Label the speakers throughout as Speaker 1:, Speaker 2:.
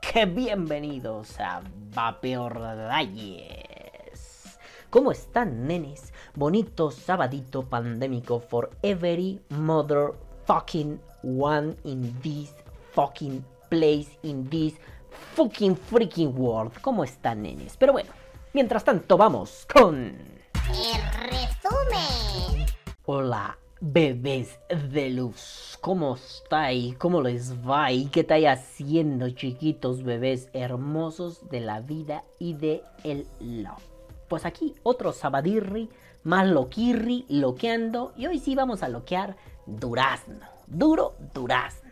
Speaker 1: que bienvenidos a Vapeor Reyes. ¿Cómo están, nenes? Bonito sabadito pandémico for every mother fucking one in this fucking place in this fucking freaking world. ¿Cómo están, nenes? Pero bueno, mientras tanto vamos con...
Speaker 2: El resumen.
Speaker 1: Hola, bebés de luz. ¿Cómo estáis? ¿Cómo les va? ¿Y qué estáis haciendo, chiquitos bebés hermosos de la vida y de el love? Pues aquí otro sabadirri, más loquirri, loqueando. Y hoy sí vamos a loquear durazno. Duro durazno.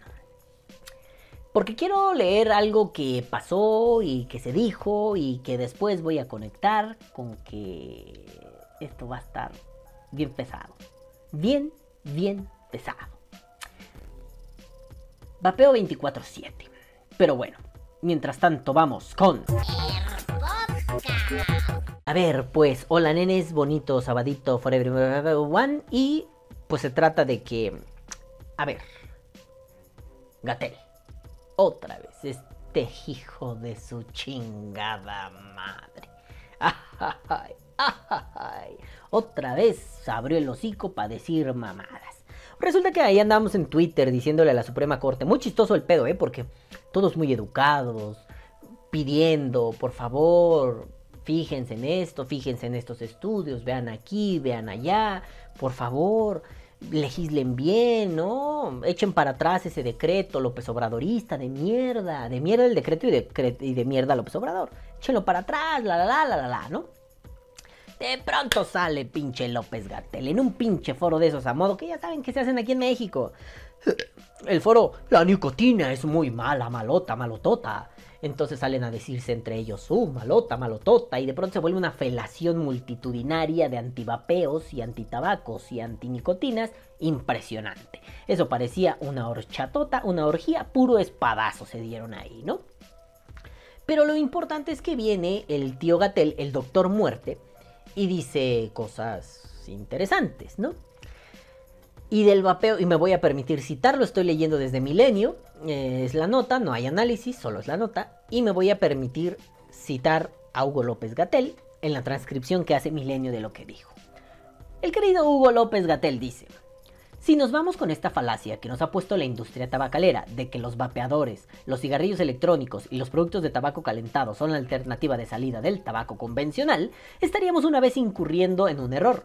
Speaker 1: Porque quiero leer algo que pasó y que se dijo y que después voy a conectar con que esto va a estar bien pesado. Bien, bien pesado. Vapeo 24-7. Pero bueno, mientras tanto vamos con... A ver, pues, hola nenes, bonito sabadito forever one. Y pues se trata de que... A ver. Gatel. Otra vez, este hijo de su chingada madre. Ay, ay, Otra vez abrió el hocico para decir mamadas. Resulta que ahí andamos en Twitter diciéndole a la Suprema Corte, muy chistoso el pedo, ¿eh? Porque todos muy educados, pidiendo, por favor, fíjense en esto, fíjense en estos estudios, vean aquí, vean allá, por favor, legislen bien, ¿no? Echen para atrás ese decreto López Obradorista de mierda, de mierda el decreto y de, y de mierda López Obrador. Échenlo para atrás, la la la la la, ¿no? De pronto sale pinche López Gatel en un pinche foro de esos a modo que ya saben que se hacen aquí en México. El foro, la nicotina es muy mala, malota, malotota. Entonces salen a decirse entre ellos, uh, malota, malotota, y de pronto se vuelve una felación multitudinaria de antivapeos y antitabacos y antinicotinas impresionante. Eso parecía una horchatota, una orgía, puro espadazo se dieron ahí, ¿no? Pero lo importante es que viene el tío Gatel, el doctor muerte, y dice cosas interesantes, ¿no? Y del vapeo, y me voy a permitir citarlo, estoy leyendo desde Milenio, eh, es la nota, no hay análisis, solo es la nota, y me voy a permitir citar a Hugo López Gatel en la transcripción que hace Milenio de lo que dijo. El querido Hugo López Gatel dice, si nos vamos con esta falacia que nos ha puesto la industria tabacalera de que los vapeadores, los cigarrillos electrónicos y los productos de tabaco calentado son la alternativa de salida del tabaco convencional, estaríamos una vez incurriendo en un error.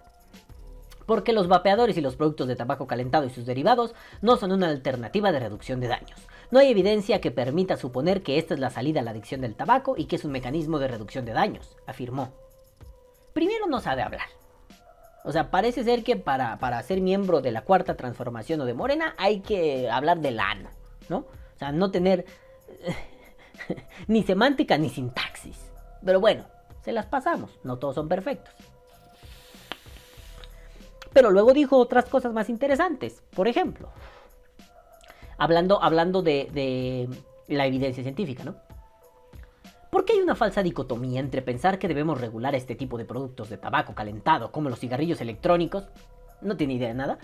Speaker 1: Porque los vapeadores y los productos de tabaco calentado y sus derivados no son una alternativa de reducción de daños. No hay evidencia que permita suponer que esta es la salida a la adicción del tabaco y que es un mecanismo de reducción de daños, afirmó. Primero no sabe hablar. O sea, parece ser que para, para ser miembro de la cuarta transformación o de Morena hay que hablar del ano, ¿no? O sea, no tener ni semántica ni sintaxis. Pero bueno, se las pasamos, no todos son perfectos. Pero luego dijo otras cosas más interesantes. Por ejemplo, hablando, hablando de, de la evidencia científica, ¿no? ¿Por qué hay una falsa dicotomía entre pensar que debemos regular este tipo de productos de tabaco calentado, como los cigarrillos electrónicos? No tiene idea de nada.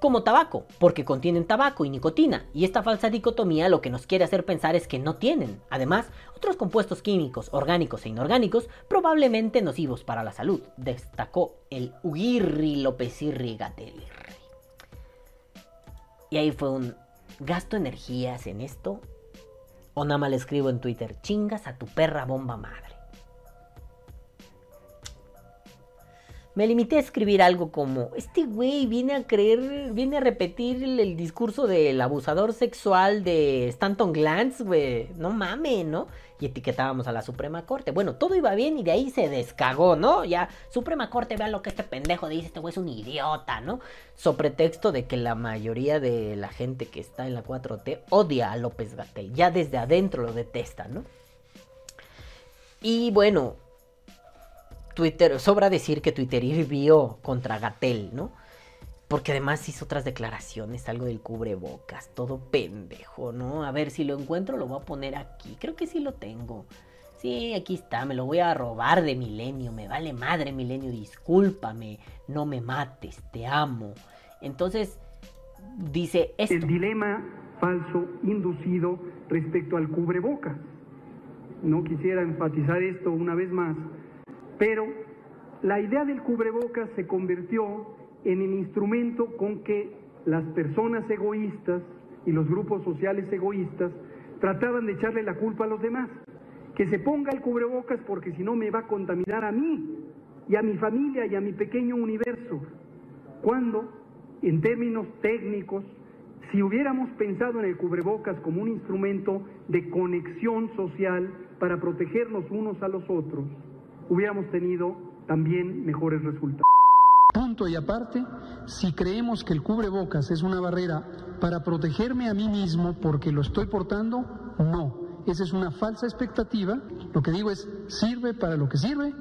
Speaker 1: Como tabaco, porque contienen tabaco y nicotina, y esta falsa dicotomía lo que nos quiere hacer pensar es que no tienen, además, otros compuestos químicos, orgánicos e inorgánicos, probablemente nocivos para la salud, destacó el Uguirri Lopezirri Gatelirri. Y ahí fue un gasto energías en esto o nada más le escribo en Twitter, chingas a tu perra bomba madre. Me limité a escribir algo como, este güey viene a creer, viene a repetir el, discurso del abusador sexual de Stanton Glantz, güey. No mames, ¿no? Y etiquetábamos a la Suprema Corte. Bueno, todo iba bien y de ahí se descagó, ¿no? Ya, Suprema Corte, vean lo que este pendejo dice, este güey es un idiota, ¿no? So pretexto de que la mayoría de la gente que está en la 4T odia a López Gatel. Ya desde adentro lo detesta, ¿no? Y bueno, Twitter, sobra decir que Twitter vivió contra Gatel, ¿no? Porque además hizo otras declaraciones, algo del cubrebocas, todo pendejo, ¿no? A ver si lo encuentro, lo voy a poner aquí. Creo que sí lo tengo. Sí, aquí está, me lo voy a robar de Milenio, me vale madre Milenio, discúlpame, no me mates, te amo. Entonces, dice esto.
Speaker 3: El dilema falso inducido respecto al cubrebocas. No quisiera enfatizar esto una vez más, pero la idea del cubrebocas se convirtió en el instrumento con que las personas egoístas y los grupos sociales egoístas trataban de echarle la culpa a los demás. Que se ponga el cubrebocas porque si no me va a contaminar a mí y a mi familia y a mi pequeño universo. Cuando, en términos técnicos, si hubiéramos pensado en el cubrebocas como un instrumento de conexión social para protegernos unos a los otros, hubiéramos tenido también mejores resultados.
Speaker 4: Punto y aparte, si creemos que el cubrebocas es una barrera para protegerme a mí mismo porque lo estoy portando, no. Esa es una falsa expectativa. Lo que digo es, sirve para lo que sirve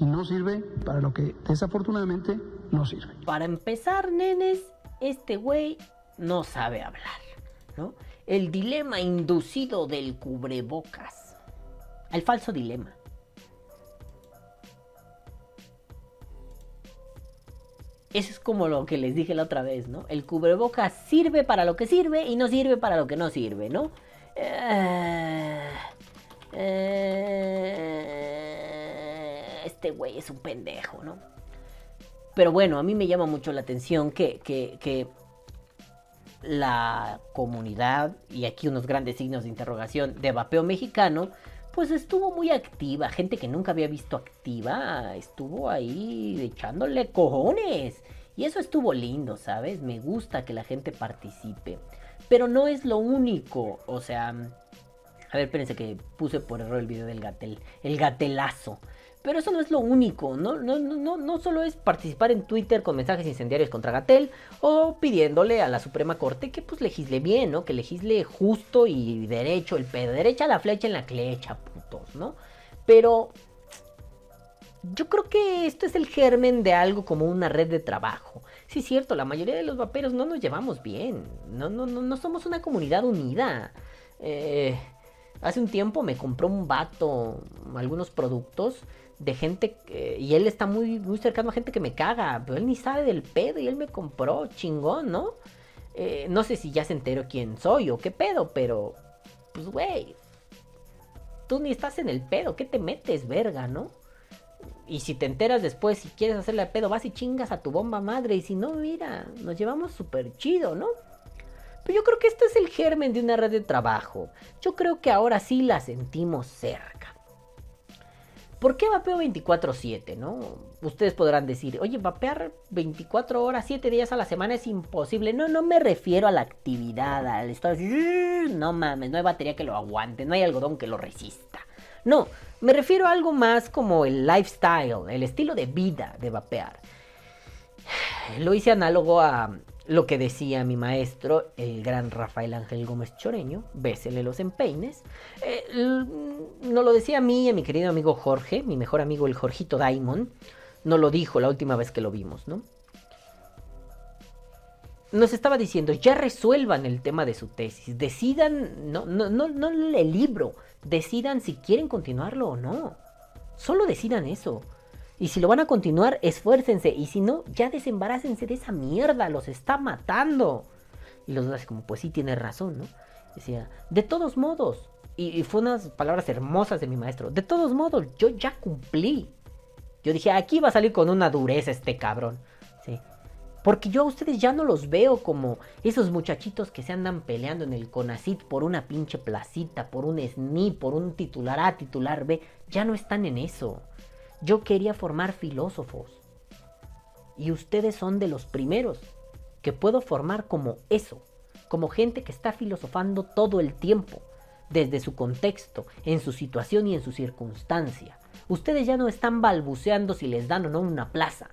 Speaker 4: y no sirve para lo que desafortunadamente no sirve.
Speaker 1: Para empezar, nenes, este güey no sabe hablar, ¿no? El dilema inducido del cubrebocas. El falso dilema. Eso es como lo que les dije la otra vez, ¿no? El cubrebocas sirve para lo que sirve y no sirve para lo que no sirve, ¿no? Eh, eh, este güey es un pendejo, ¿no? Pero bueno, a mí me llama mucho la atención que, que, que la comunidad, y aquí unos grandes signos de interrogación, de vapeo mexicano, pues estuvo muy activa. Gente que nunca había visto activa, estuvo ahí echándole cojones. Y eso estuvo lindo, ¿sabes? Me gusta que la gente participe. Pero no es lo único. O sea, a ver, espérense que puse por error el video del gatel. El gatelazo. Pero eso no es lo único, ¿no? No, no, no solo es participar en Twitter con mensajes incendiarios contra Gatel o pidiéndole a la Suprema Corte que pues legisle bien, ¿no? Que legisle justo y derecho el pedo. Derecha la flecha en la clecha, putos, ¿no? Pero yo creo que esto es el germen de algo como una red de trabajo. Sí, es cierto, la mayoría de los vaperos no nos llevamos bien. No, no, no, no somos una comunidad unida. Eh, hace un tiempo me compró un vato algunos productos de gente y él está muy, muy cercano a gente que me caga, pero él ni sabe del pedo y él me compró, chingón, ¿no? Eh, no sé si ya se enteró quién soy o qué pedo, pero pues güey, tú ni estás en el pedo, ¿qué te metes, verga, no? Y si te enteras después, si quieres hacerle pedo, vas y chingas a tu bomba madre. Y si no, mira, nos llevamos súper chido, ¿no? Pero yo creo que esto es el germen de una red de trabajo. Yo creo que ahora sí la sentimos cerca. ¿Por qué vapeo 24/7, no? Ustedes podrán decir, oye, vapear 24 horas, 7 días a la semana es imposible. No, no me refiero a la actividad, al estado No mames, no hay batería que lo aguante, no hay algodón que lo resista. No, me refiero a algo más como el lifestyle, el estilo de vida de vapear. Lo hice análogo a lo que decía mi maestro, el gran Rafael Ángel Gómez Choreño, bésele los empeines. Eh, no lo decía a mí y a mi querido amigo Jorge, mi mejor amigo el Jorgito Daimon. No lo dijo la última vez que lo vimos, ¿no? Nos estaba diciendo, ya resuelvan el tema de su tesis, decidan, no, no, no, no el libro, decidan si quieren continuarlo o no. Solo decidan eso. Y si lo van a continuar, esfuércense. Y si no, ya desembarácense de esa mierda. Los está matando. Y los dos así como, pues sí, tiene razón, ¿no? Decía, de todos modos. Y, fue unas palabras hermosas de mi maestro. De todos modos, yo ya cumplí. Yo dije, aquí va a salir con una dureza este cabrón. Sí. Porque yo a ustedes ya no los veo como esos muchachitos que se andan peleando en el CONACIT por una pinche placita, por un SNI, por un titular A, titular B. Ya no están en eso. Yo quería formar filósofos. Y ustedes son de los primeros que puedo formar como eso. Como gente que está filosofando todo el tiempo. Desde su contexto, en su situación y en su circunstancia. Ustedes ya no están balbuceando si les dan o no una plaza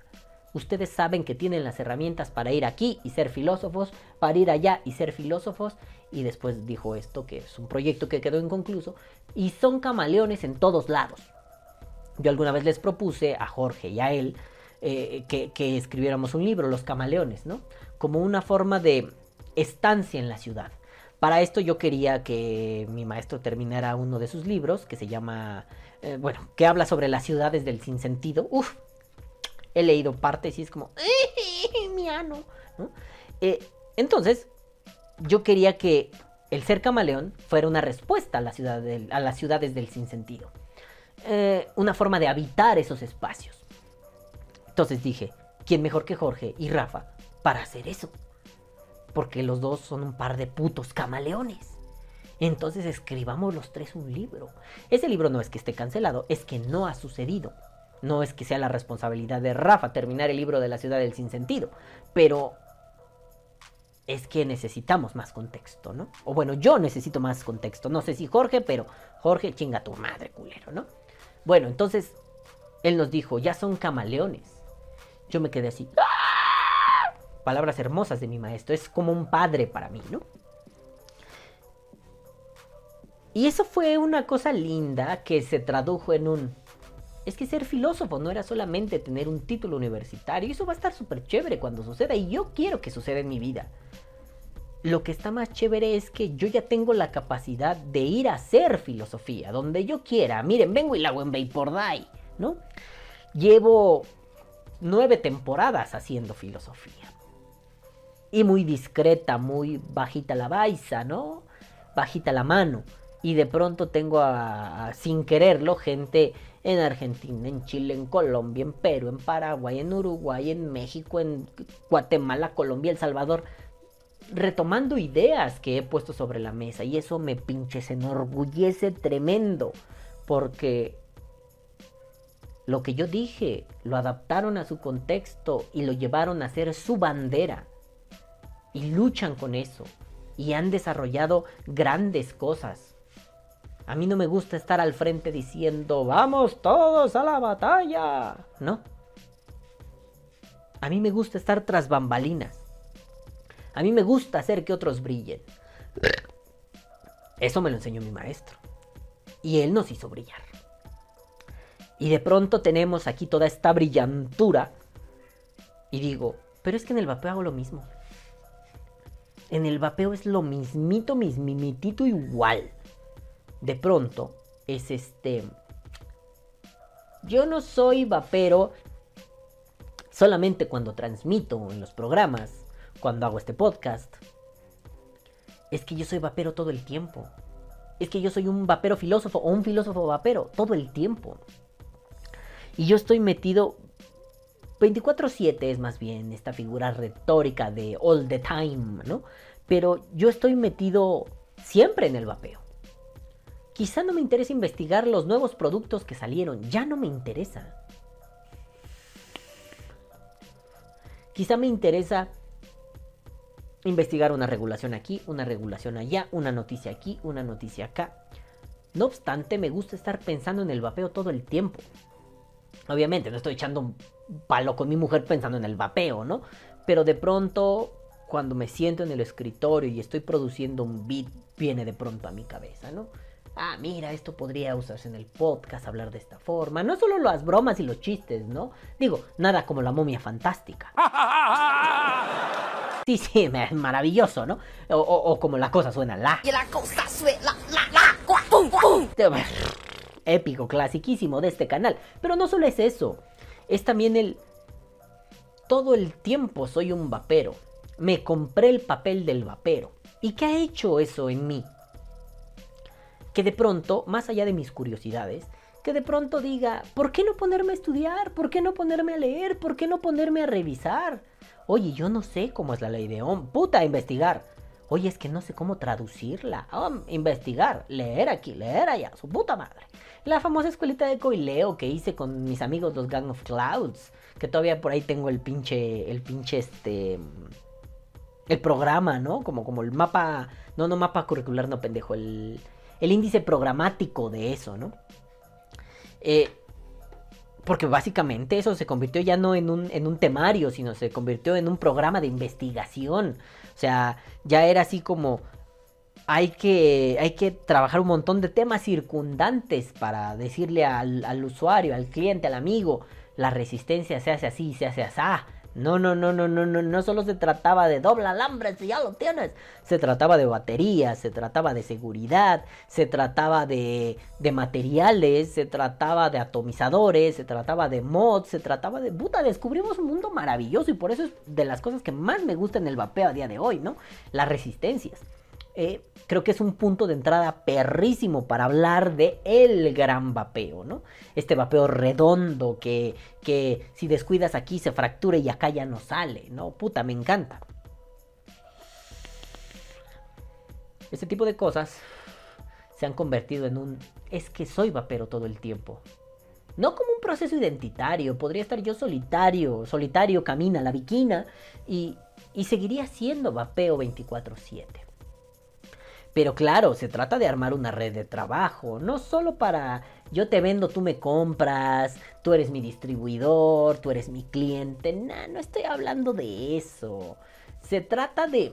Speaker 1: Ustedes saben que tienen las herramientas para ir aquí y ser filósofos, para ir allá y ser filósofos. Y después dijo esto, que es un proyecto que quedó inconcluso. Y son camaleones en todos lados. Yo alguna vez les propuse a Jorge y a él eh, que, escribiéramos un libro, Los Camaleones, ¿no? Como una forma de estancia en la ciudad. Para esto yo quería que mi maestro terminara uno de sus libros, que se llama, eh, bueno, que habla sobre las ciudades del sinsentido. Uf, he leído partes y es como, mi ano! Eh, entonces, yo quería que el ser camaleón fuera una respuesta a, la ciudad del- a las ciudades del sinsentido. Eh, una forma de habitar esos espacios. Entonces dije, ¿quién mejor que Jorge y Rafa para hacer eso? Porque los dos son un par de putos camaleones. Entonces escribamos los tres un libro. Ese libro no es que esté cancelado, es que no ha sucedido. No es que sea la responsabilidad de Rafa terminar el libro de la ciudad del sinsentido. Pero es que necesitamos más contexto, ¿no? O bueno, yo necesito más contexto. No sé si Jorge, pero Jorge, chinga tu madre, culero, ¿no? Bueno, entonces él nos dijo, ya son camaleones. Yo me quedé así. ¡ah! Palabras hermosas de mi maestro. Es como un padre para mí, ¿no? Y eso fue una cosa linda que se tradujo en un... Es que ser filósofo no era solamente tener un título universitario. Eso va a estar súper chévere cuando suceda. Y yo quiero que suceda en mi vida. Lo que está más chévere es que yo ya tengo la capacidad de ir a hacer filosofía, donde yo quiera. Miren, vengo y la hago en Vapor Day, ¿no? Llevo nueve temporadas haciendo filosofía. Y muy discreta, muy bajita la baisa, ¿no? Bajita la mano. Y de pronto tengo a, sin quererlo gente en Argentina, en Chile, en Colombia, en Perú, en Paraguay, en Uruguay, en México, en Guatemala, Colombia, El Salvador, retomando ideas que he puesto sobre la mesa. Y eso me pinches enorgullece tremendo. Porque lo que yo dije lo adaptaron a su contexto y lo llevaron a ser su bandera. Y luchan con eso. Y han desarrollado grandes cosas. A mí no me gusta estar al frente diciendo, vamos todos a la batalla. No. A mí me gusta estar tras bambalinas. A mí me gusta hacer que otros brillen. Eso me lo enseñó mi maestro. Y él nos hizo brillar. Y de pronto tenemos aquí toda esta brillantura. Y digo, pero es que en el vapeo hago lo mismo. En el vapeo es lo mismito, mismimitito igual. De pronto es este... Yo no soy vapero solamente cuando transmito en los programas, cuando hago este podcast. Es que yo soy vapero todo el tiempo. Es que yo soy un vapero filósofo o un filósofo vapero todo el tiempo. Y yo estoy metido 24/7 es más bien esta figura retórica de all the time, ¿no? Pero yo estoy metido siempre en el vapeo. Quizá no me interesa investigar los nuevos productos que salieron, ya no me interesa. Quizá me interesa investigar una regulación aquí, una regulación allá, una noticia aquí, una noticia acá. No obstante, me gusta estar pensando en el vapeo todo el tiempo. Obviamente, no estoy echando un palo con mi mujer pensando en el vapeo, ¿no? Pero de pronto, cuando me siento en el escritorio y estoy produciendo un beat, viene de pronto a mi cabeza, ¿no? Ah, mira, esto podría usarse en el podcast, hablar de esta forma. No solo las bromas y los chistes, ¿no? Digo, nada como la momia fantástica. Sí, sí, es maravilloso, ¿no? O, o, o, como la cosa suena, la.
Speaker 2: Y la cosa suena, la, la, pum.
Speaker 1: Épico, clasiquísimo de este canal. Pero no solo es eso. Es también el... Todo el tiempo soy un vapero. Me compré el papel del vapero. ¿Y qué ha hecho eso en mí? Que de pronto, más allá de mis curiosidades, que de pronto diga, ¿por qué no ponerme a estudiar? ¿Por qué no ponerme a leer? ¿Por qué no ponerme a revisar? Oye, yo no sé cómo es la ley de Ohm. Puta, investigar. Oye, es que no sé cómo traducirla. Oh, investigar, leer aquí, leer allá, su puta madre. La famosa escuelita de coileo que hice con mis amigos los Gang of Clouds. Que todavía por ahí tengo el pinche, el pinche este... El programa, ¿no? Como, como el mapa... No, no mapa curricular, no pendejo. El, el índice programático de eso, ¿no? Eh, porque básicamente eso se convirtió ya no en un, en un temario, sino se convirtió en un programa de investigación. O sea, ya era así como hay que, hay que trabajar un montón de temas circundantes para decirle al, al, usuario, al cliente, al amigo, la resistencia se hace así, se hace así. No, no, no, no, no, no, no solo se trataba de doble alambre, si ya lo tienes. Se trataba de baterías, se trataba de seguridad, se trataba de, de materiales, se trataba de atomizadores, se trataba de mods, se trataba de... Puta, descubrimos un mundo maravilloso y por eso es de las cosas que más me gusta en el vapeo a día de hoy, ¿no? Las resistencias. Eh, creo que es un punto de entrada perrísimo para hablar de el gran vapeo, ¿no? Este vapeo redondo que, que si descuidas aquí se fractura y acá ya no sale, ¿no? Puta, me encanta. Este tipo de cosas se han convertido en un es que soy vapero todo el tiempo. No como un proceso identitario, podría estar yo solitario, solitario camina la viquina y, y seguiría siendo vapeo 24/7. Pero claro, se trata de armar una red de trabajo, no solo para yo te vendo, tú me compras, tú eres mi distribuidor, tú eres mi cliente, no, no estoy hablando de eso. Se trata de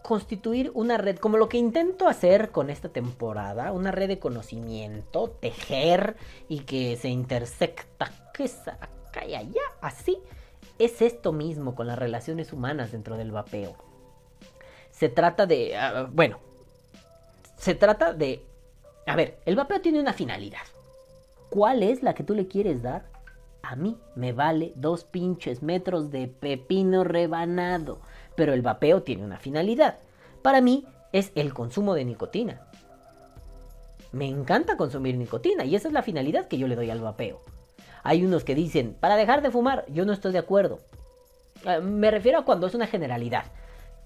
Speaker 1: constituir una red, como lo que intento hacer con esta temporada, una red de conocimiento, tejer y que se intersecta que acá y allá, así. Es esto mismo con las relaciones humanas dentro del vapeo. Se trata de, uh, bueno, se trata de, a ver, el vapeo tiene una finalidad. ¿Cuál es la que tú le quieres dar? A mí me vale dos pinches metros de pepino rebanado pero el vapeo tiene una finalidad. Para mí es el consumo de nicotina. Me encanta consumir nicotina y esa es la finalidad que yo le doy al vapeo. Hay unos que dicen, para dejar de fumar, yo no estoy de acuerdo. Eh, me refiero a cuando es una generalidad.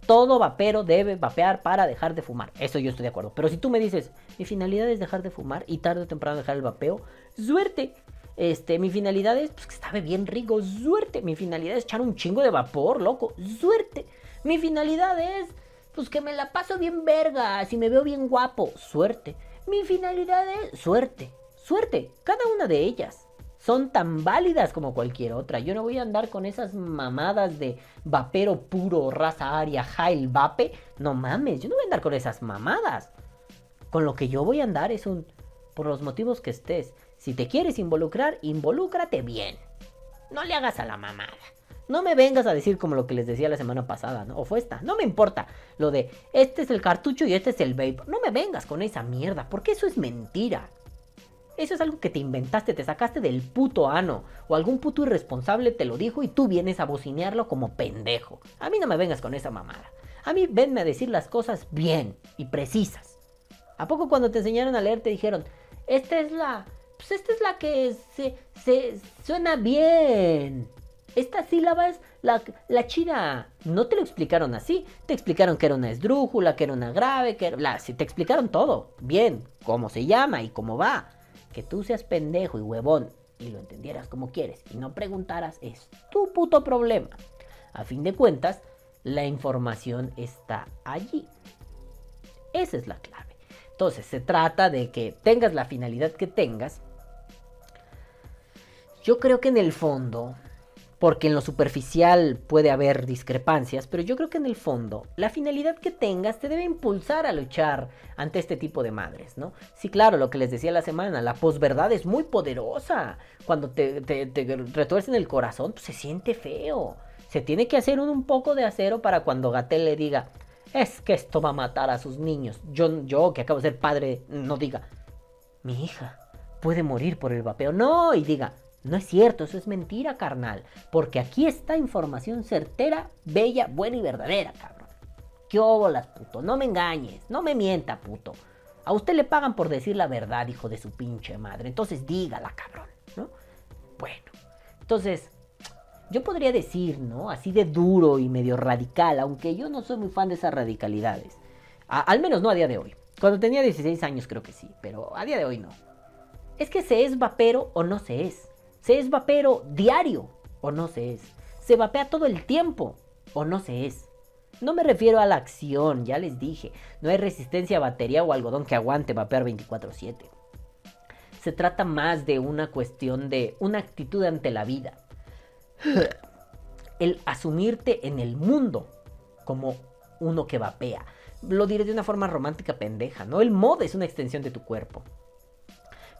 Speaker 1: Todo vapero debe vapear para dejar de fumar. Eso yo estoy de acuerdo. Pero si tú me dices, mi finalidad es dejar de fumar y tarde o temprano dejar el vapeo, suerte. Este, mi finalidad es pues, que está bien rico, suerte. Mi finalidad es echar un chingo de vapor, loco, suerte. Mi finalidad es, pues que me la paso bien verga, si me veo bien guapo, suerte. Mi finalidad es suerte, suerte, cada una de ellas. Son tan válidas como cualquier otra. Yo no voy a andar con esas mamadas de vapero puro, raza aria, jail, vape. No mames, yo no voy a andar con esas mamadas. Con lo que yo voy a andar es un... Por los motivos que estés. Si te quieres involucrar, involúcrate bien. No le hagas a la mamada. No me vengas a decir como lo que les decía la semana pasada, ¿no? O fue esta. No me importa. Lo de este es el cartucho y este es el vape. No me vengas con esa mierda, porque eso es mentira. Eso es algo que te inventaste, te sacaste del puto ano. O algún puto irresponsable te lo dijo y tú vienes a bocinearlo como pendejo. A mí no me vengas con esa mamada. A mí venme a decir las cosas bien y precisas. ¿A poco cuando te enseñaron a leer te dijeron, esta es la... Pues esta es la que se, se suena bien esta sílaba es la, la china. No te lo explicaron así. Te explicaron que era una esdrújula, que era una grave, que era... La, te explicaron todo. Bien, cómo se llama y cómo va. Que tú seas pendejo y huevón y lo entendieras como quieres y no preguntaras es tu puto problema. A fin de cuentas, la información está allí. Esa es la clave. Entonces, se trata de que tengas la finalidad que tengas. Yo creo que en el fondo porque en lo superficial puede haber discrepancias, pero yo creo que en el fondo la finalidad que tengas te debe impulsar a luchar ante este tipo de madres, ¿no? Sí, claro, lo que les decía la semana, la posverdad es muy poderosa. Cuando te, te, te retuercen el corazón, pues se siente feo. Se tiene que hacer un, un poco de acero para cuando Gatel le diga, es que esto va a matar a sus niños. Yo, yo que acabo de ser padre, no diga, mi hija puede morir por el vapeo. No, y diga, no es cierto, eso es mentira, carnal. Porque aquí está información certera, bella, buena y verdadera, cabrón. ¿Qué óbolas, puto? No me engañes, no me mienta, puto. A usted le pagan por decir la verdad, hijo de su pinche madre. Entonces dígala, cabrón, ¿no? Bueno, entonces, yo podría decir, ¿no? Así de duro y medio radical, aunque yo no soy muy fan de esas radicalidades. al menos no a día de hoy. Cuando tenía 16 años creo que sí, pero a día de hoy no. Es que se es vapero o no se es. ¿Se es vapero diario o no se es? ¿Se vapea todo el tiempo o no se es? No me refiero a la acción, ya les dije. No hay resistencia a batería o algodón que aguante vapear 24/7. Se trata más de una cuestión de una actitud ante la vida. El asumirte en el mundo como uno que vapea. Lo diré de una forma romántica pendeja, ¿no? El mod es una extensión de tu cuerpo.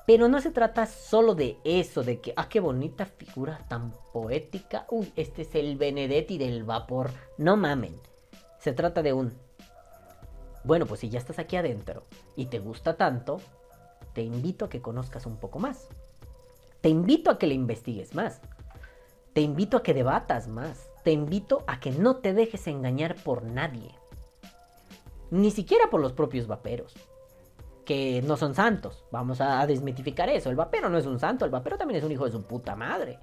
Speaker 1: Pero no se trata solo de eso, de que, ah, qué bonita figura tan poética. Uy, este es el Benedetti del vapor. No mamen. Se trata de un... Bueno, pues si ya estás aquí adentro y te gusta tanto, te invito a que conozcas un poco más. Te invito a que le investigues más. Te invito a que debatas más. Te invito a que no te dejes engañar por nadie. Ni siquiera por los propios vaperos. Que no son santos. Vamos a desmitificar eso. El vapero no es un santo. El vapero también es un hijo de su puta madre.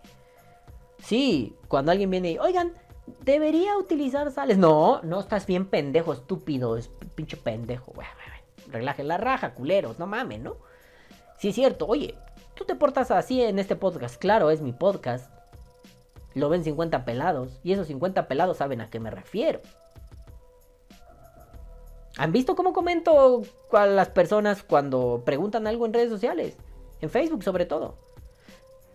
Speaker 1: Sí, cuando alguien viene y, oigan, debería utilizar sales. No, no estás bien pendejo, estúpido, es pinche pendejo. Relajen la raja, culeros, no mames, ¿no? Sí es cierto, oye, tú te portas así en este podcast. Claro, es mi podcast. Lo ven 50 pelados. Y esos 50 pelados saben a qué me refiero. ¿Han visto cómo comento a las personas cuando preguntan algo en redes sociales? En Facebook sobre todo.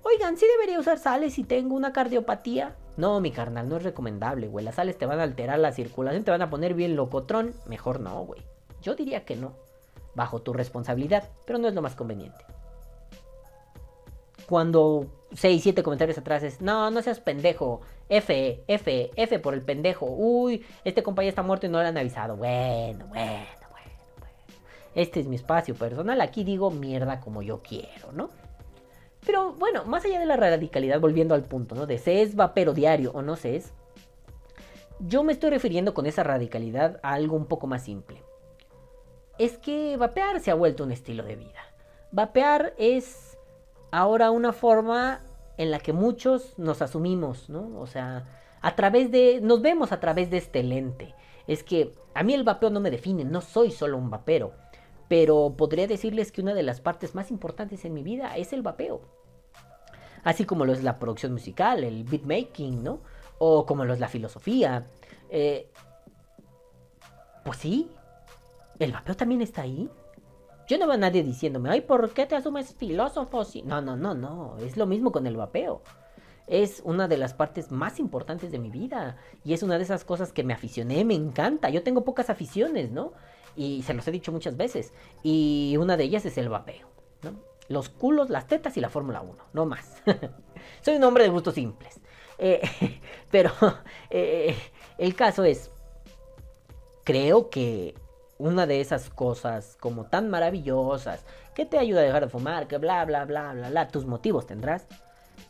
Speaker 1: Oigan, ¿sí debería usar sales si tengo una cardiopatía? No, mi carnal, no es recomendable, güey. Las sales te van a alterar la circulación, te van a poner bien locotrón. Mejor no, güey. Yo diría que no. Bajo tu responsabilidad, pero no es lo más conveniente. Cuando 6, 7 comentarios atrás es, no, no seas pendejo. F, F, F por el pendejo. Uy, este compañero está muerto y no le han avisado. Bueno, bueno, bueno, bueno. Este es mi espacio personal. Aquí digo mierda como yo quiero, ¿no? Pero bueno, más allá de la radicalidad, volviendo al punto, ¿no? De se es vapero diario o no se es. Yo me estoy refiriendo con esa radicalidad a algo un poco más simple. Es que vapear se ha vuelto un estilo de vida. Vapear es ahora una forma en la que muchos nos asumimos, ¿no? O sea, a través de. nos vemos a través de este lente. Es que a mí el vapeo no me define, no soy solo un vapero pero podría decirles que una de las partes más importantes en mi vida es el vapeo. Así como lo es la producción musical, el beatmaking, ¿no? O como lo es la filosofía. Eh, pues sí, el vapeo también está ahí. Yo no veo a nadie diciéndome, ay, ¿por qué te asumes filósofo? No, no, no, no, es lo mismo con el vapeo. Es una de las partes más importantes de mi vida. Y es una de esas cosas que me aficioné, me encanta. Yo tengo pocas aficiones, ¿no? Y se los he dicho muchas veces. Y una de ellas es el vapeo. Los culos, las tetas y la Fórmula 1. No más. Soy un hombre de gustos simples. Eh, pero eh, el caso es, creo que una de esas cosas como tan maravillosas, que te ayuda a dejar de fumar, que bla, bla, bla, bla, bla, tus motivos tendrás,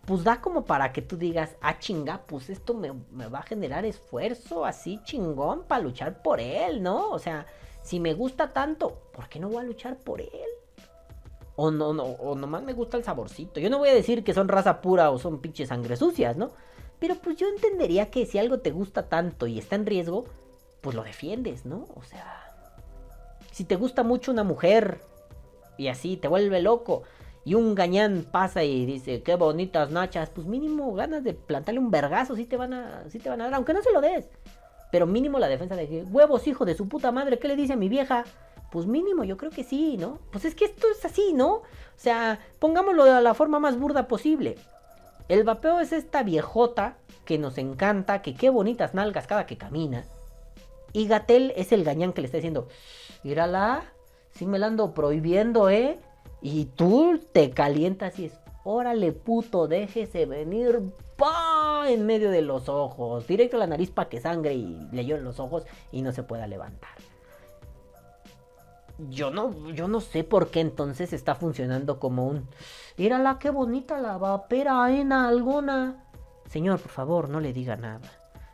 Speaker 1: pues da como para que tú digas, ah, chinga, pues esto me, va a generar esfuerzo así chingón para luchar por él, ¿no? O sea, si me gusta tanto, ¿por qué no voy a luchar por él? O no, no, o nomás me gusta el saborcito. Yo no voy a decir que son raza pura o son pinches sangre sucias, ¿no? Pero pues yo entendería que si algo te gusta tanto y está en riesgo, pues lo defiendes, ¿no? O sea, si te gusta mucho una mujer y así te vuelve loco y un gañán pasa y dice, qué bonitas nachas, pues mínimo ganas de plantarle un vergazo, sí te van a, sí te van a dar, aunque no se lo des. Pero mínimo la defensa de que, huevos, hijo de su puta madre, ¿qué le dice a mi vieja? Pues mínimo, yo creo que sí, ¿no? Pues es que esto es así, ¿no? O sea, pongámoslo de la forma más burda posible. El vapeo es esta viejota que nos encanta, que qué bonitas nalgas cada que camina. Y Gatel es el gañán que le está diciendo, mírala, si me la ando prohibiendo, ¿eh? Y tú te calientas y es, órale puto, déjese venir, ¡pah! en medio de los ojos, directo a la nariz para que sangre y le en los ojos y no se pueda levantar. Yo no, yo no sé por qué entonces está funcionando como un... Mírala, qué bonita la vapera en alguna. Señor, por favor, no le diga nada.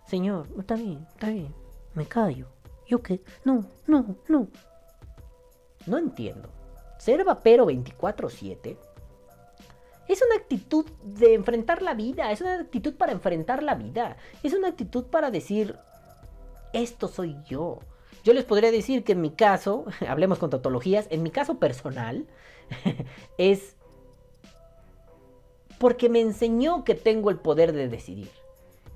Speaker 1: Señor, está bien, está bien. Me callo. ¿Yo qué? No, no, no. No entiendo. Ser vapero 24-7 es una actitud de enfrentar la vida, es una actitud para enfrentar la vida, es una actitud para decir, esto soy yo. Yo les podría decir que en mi caso, hablemos con tautologías, en mi caso personal, es porque me enseñó que tengo el poder de decidir,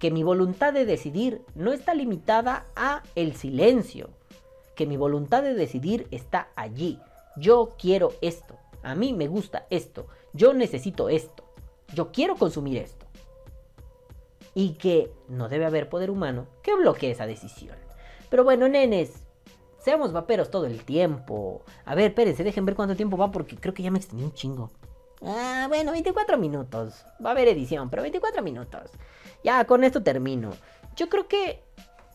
Speaker 1: que mi voluntad de decidir no está limitada a el silencio, que mi voluntad de decidir está allí. Yo quiero esto, a mí me gusta esto, yo necesito esto, yo quiero consumir esto. Y que no debe haber poder humano que bloquee esa decisión. Pero bueno, nenes, seamos vaperos todo el tiempo. A ver, espérense, dejen ver cuánto tiempo va porque creo que ya me extendí un chingo. Ah, bueno, 24 minutos. Va a haber edición, pero 24 minutos. Ya, con esto termino. Yo creo que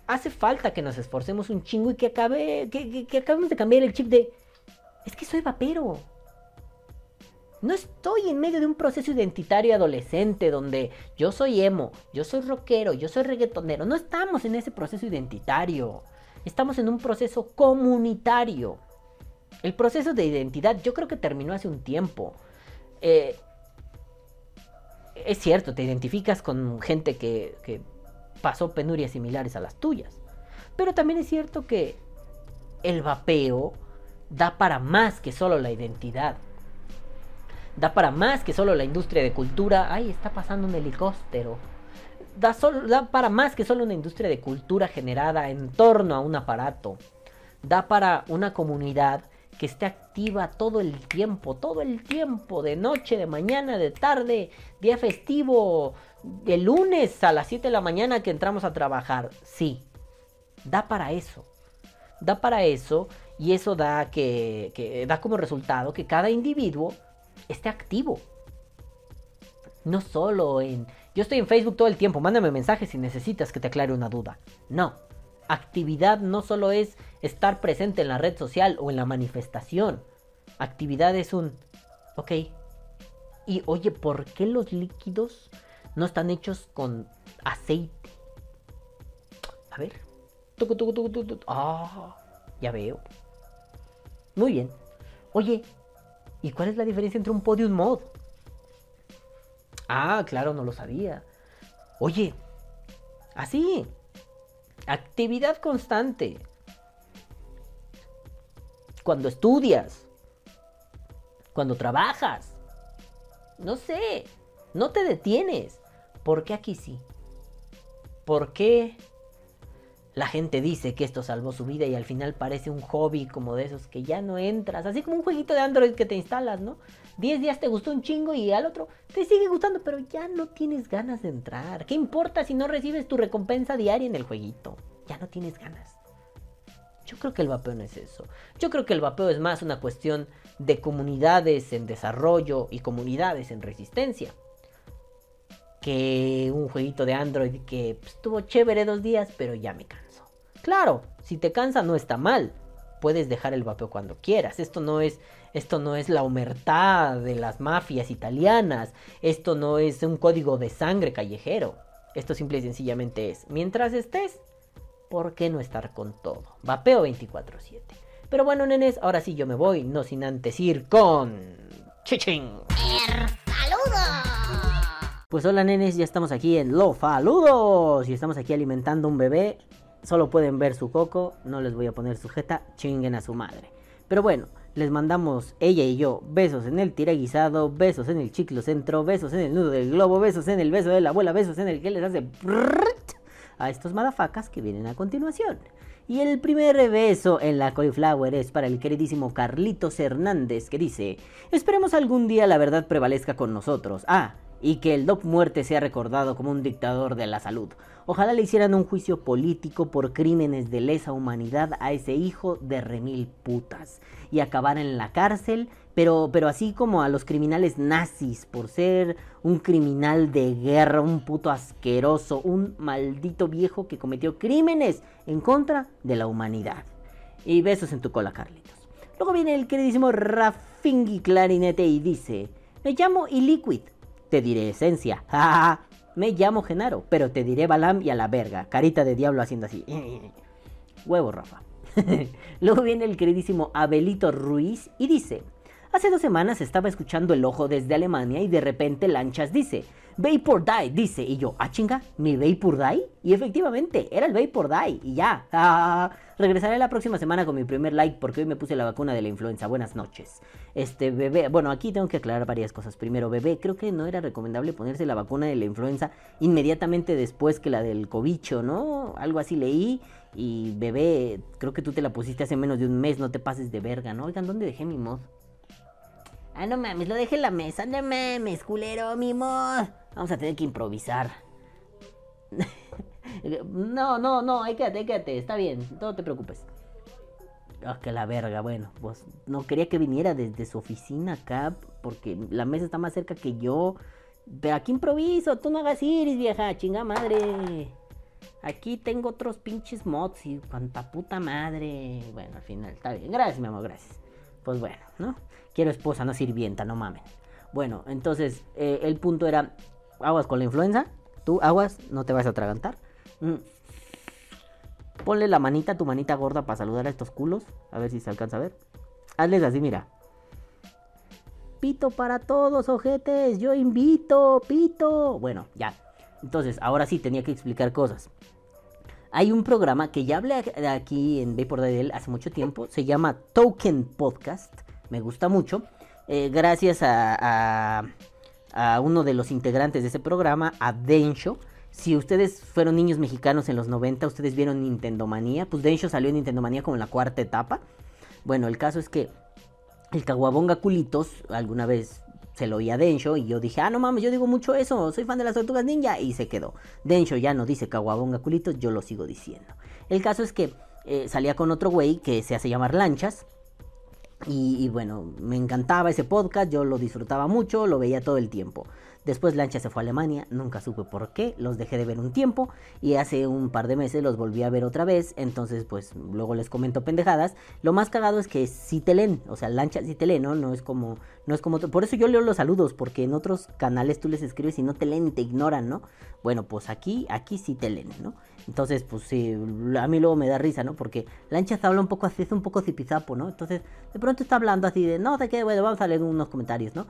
Speaker 1: hace falta que nos esforcemos un chingo y que acabe, que, acabemos de cambiar el chip de... Es que soy vapero. No estoy en medio de un proceso identitario adolescente donde yo soy emo, yo soy rockero, yo soy reggaetonero. No estamos en ese proceso identitario. Estamos en un proceso comunitario. El proceso de identidad yo creo que terminó hace un tiempo. Eh, es cierto, te identificas con gente que, que pasó penurias similares a las tuyas. Pero también es cierto que el vapeo da para más que solo la identidad. Da para más que solo la industria de cultura. Ay, está pasando un helicóptero. Da, da para más que solo una industria de cultura generada en torno a un aparato. Da para una comunidad que esté activa todo el tiempo, todo el tiempo, de noche, de mañana, de tarde, día festivo, de lunes a las 7 de la mañana que entramos a trabajar. Sí, da para eso. Da para eso y eso da que, da como resultado que cada individuo esté activo. No solo en yo estoy en Facebook todo el tiempo, mándame mensajes si necesitas que te aclare una duda. No. Actividad no solo es estar presente en la red social o en la manifestación. Actividad es un ok. Y oye, ¿por qué los líquidos no están hechos con aceite? A ver. Ah, ya veo. Muy bien. Oye, ¿y cuál es la diferencia entre un podium mod? Ah, claro, no lo sabía. Oye, así. Actividad constante. Cuando estudias. Cuando trabajas. No sé. No te detienes. ¿Por qué aquí sí? ¿Por qué la gente dice que esto salvó su vida y al final parece un hobby como de esos que ya no entras. Así como un jueguito de Android que te instalas, ¿no? 10 días te gustó un chingo y al otro te sigue gustando, pero ya no tienes ganas de entrar. ¿Qué importa si no recibes tu recompensa diaria en el jueguito? Ya no tienes ganas. Yo creo que el vapeo no es eso. Yo creo que el vapeo es más una cuestión de comunidades en desarrollo y comunidades en resistencia. Que un jueguito de Android que pues, estuvo chévere dos días, pero ya me canso. Claro, si te cansa no está mal. Puedes dejar el vapeo cuando quieras. Esto no es esto no es la humertad de las mafias italianas. Esto no es un código de sangre callejero. Esto simple y sencillamente es, mientras estés, ¿por qué no estar con todo? Vapeo 24/7. Pero bueno, nenes, ahora sí yo me voy, no sin antes ir con... ¡Chiching!
Speaker 2: ¡Saludos!
Speaker 1: Pues hola nenes, ya estamos aquí en Lo Faludos y estamos aquí alimentando un bebé Solo pueden ver su coco, no les voy a poner sujeta, chinguen a su madre. Pero bueno, les mandamos ella y yo besos en el tiraguisado, besos en el chiclo centro, besos en el nudo del globo, besos en el beso de la abuela, besos en el que les hace a estos madafacas que vienen a continuación. Y el primer beso en la cauliflower es para el queridísimo Carlitos Hernández que dice, esperemos algún día la verdad prevalezca con nosotros. Ah, y que el Doc Muerte sea recordado como un dictador de la salud. Ojalá le hicieran un juicio político por crímenes de lesa humanidad a ese hijo de remil putas y acabar en la cárcel, pero, pero así como a los criminales nazis por ser un criminal de guerra, un puto asqueroso, un maldito viejo que cometió crímenes en contra de la humanidad. Y besos en tu cola, Carlitos. Luego viene el queridísimo Rafingi Clarinete y dice, me llamo Iliquid te diré esencia. Me llamo Genaro, pero te diré Balam y a la verga. Carita de diablo haciendo así. Huevo, Rafa. Luego viene el queridísimo Abelito Ruiz y dice: Hace dos semanas estaba escuchando el ojo desde Alemania y de repente Lanchas dice: Vapor Die, dice. Y yo, ah, chinga, ¿mi Vapor Die? Y efectivamente, era el Vapor Die. Y ya. Ah, regresaré la próxima semana con mi primer like porque hoy me puse la vacuna de la influenza. Buenas noches. Este bebé, bueno, aquí tengo que aclarar varias cosas. Primero, bebé, creo que no era recomendable ponerse la vacuna de la influenza inmediatamente después que la del cobicho, ¿no? Algo así leí. Y bebé, creo que tú te la pusiste hace menos de un mes, no te pases de verga, ¿no? Oigan, ¿dónde dejé mi mod? Ah, no mames, lo dejé en la mesa. No mames, culero, mi mod. Vamos a tener que improvisar. no, no, no, ahí quédate, quédate. Está bien, no te preocupes. Ah, que la verga, bueno, pues no quería que viniera desde su oficina acá, porque la mesa está más cerca que yo. Pero aquí improviso, tú no hagas iris, vieja, chinga madre. Aquí tengo otros pinches mods y cuanta puta madre. Bueno, al final, está bien. Gracias, mi amor, gracias. Pues bueno, ¿no? Quiero esposa, no sirvienta, no mamen. Bueno, entonces eh, el punto era, aguas con la influenza, tú aguas, no te vas a atragantar. Mm. Ponle la manita, tu manita gorda para saludar a estos culos. A ver si se alcanza a ver. Hazles así, mira. Pito para todos, ojetes. Yo invito, pito. Bueno, ya. Entonces, ahora sí tenía que explicar cosas. Hay un programa que ya hablé aquí en Bay por él hace mucho tiempo. Se llama Token Podcast. Me gusta mucho. Eh, gracias a, a, uno de los integrantes de ese programa, a Densho. Si ustedes fueron niños mexicanos en los 90, ustedes vieron Nintendo Manía. Pues Densho salió en Nintendo Manía como en la cuarta etapa. Bueno, el caso es que el Caguabonga Culitos alguna vez se lo oía Densho y yo dije, ah, no mames, yo digo mucho eso, soy fan de las tortugas ninja y se quedó. Densho ya no dice Caguabonga Culitos, yo lo sigo diciendo. El caso es que eh, salía con otro güey que se hace llamar Lanchas. Y, bueno, me encantaba ese podcast, yo lo disfrutaba mucho, lo veía todo el tiempo. Después Lancha se fue a Alemania, nunca supe por qué, los dejé de ver un tiempo y hace un par de meses los volví a ver otra vez, entonces pues luego les comento pendejadas. Lo más cagado es que sí te leen, o sea, Lancha sí te leen, ¿no? No es como, no es como, por eso yo leo los saludos, porque en otros canales tú les escribes y no te leen, te ignoran, ¿no? Bueno, pues aquí, aquí sí te leen, ¿no? Entonces, pues sí, a mí luego me da risa, ¿no? Porque Lanchas habla un poco así, es un poco zipizapo, ¿no? Entonces, de pronto está hablando así de, no, de qué, bueno, vamos a leer unos comentarios, ¿no?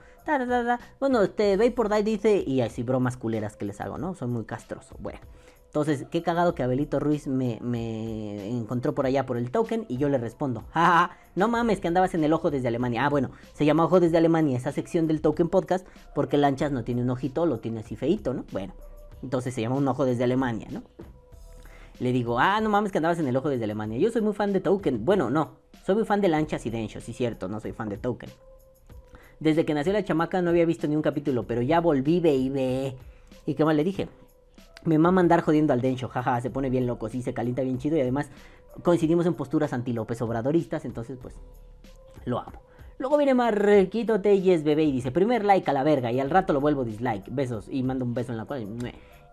Speaker 1: Bueno, este, por Die dice, y así bromas culeras que les hago, ¿no? Soy muy castroso. Bueno, entonces, qué cagado que Abelito Ruiz me, me encontró por allá por el token y yo le respondo, jaja, no mames que andabas en el ojo desde Alemania. Ah, bueno, se llama ojo desde Alemania esa sección del token podcast porque Lanchas no tiene un ojito, lo tiene así feito, ¿no? Bueno, entonces se llama un ojo desde Alemania, ¿no? Le digo, ah, no mames que andabas en el ojo desde Alemania. Yo soy muy fan de Token. Bueno, no, soy muy fan de Lanchas y Densho, sí cierto, no soy fan de Token. Desde que nació la chamaca no había visto ni un capítulo, pero ya volví, baby. ¿Y qué más le dije? Me va a mandar jodiendo al Densho, jaja, se pone bien loco, sí, se calienta bien chido y además coincidimos en posturas anti-López obradoristas, entonces pues lo amo. Luego viene Marquito Telles, bebé, y dice, primer like a la verga, y al rato lo vuelvo dislike, besos, y manda un beso en la cual...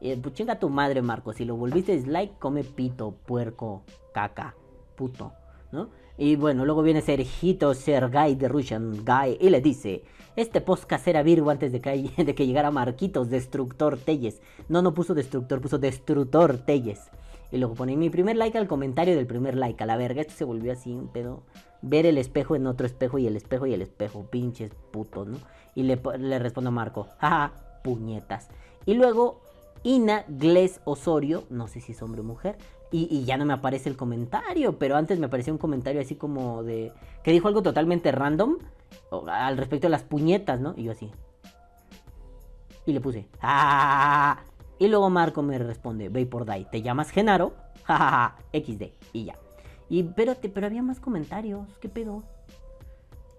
Speaker 1: Eh, chinga tu madre, Marco. Si lo volviste dislike, come pito, puerco, caca, puto, ¿no? Y bueno, luego viene Sergito Sergay de Russian Guy y le dice: Este podcast era Virgo antes de que, de que llegara Marquitos, Destructor Telles. No, no puso Destructor, puso Destructor Telles. Y luego pone mi primer like al comentario del primer like. A la verga, esto se volvió así un pedo. Ver el espejo en otro espejo y el espejo y el espejo. Pinches putos, ¿no? Y le, le respondo a Marco: Jaja, puñetas. Y luego Ina Gles Osorio, no sé si es hombre o mujer, y, ya no me aparece el comentario, pero antes me apareció un comentario así como de... que dijo algo totalmente random al respecto de las puñetas, ¿no? Y yo así. Y le puse, ¡Ah! Y luego Marco me responde, por Dai, ¿te llamas Genaro? Jajaja, XD, y ya. Y pero había más comentarios, ¿qué pedo?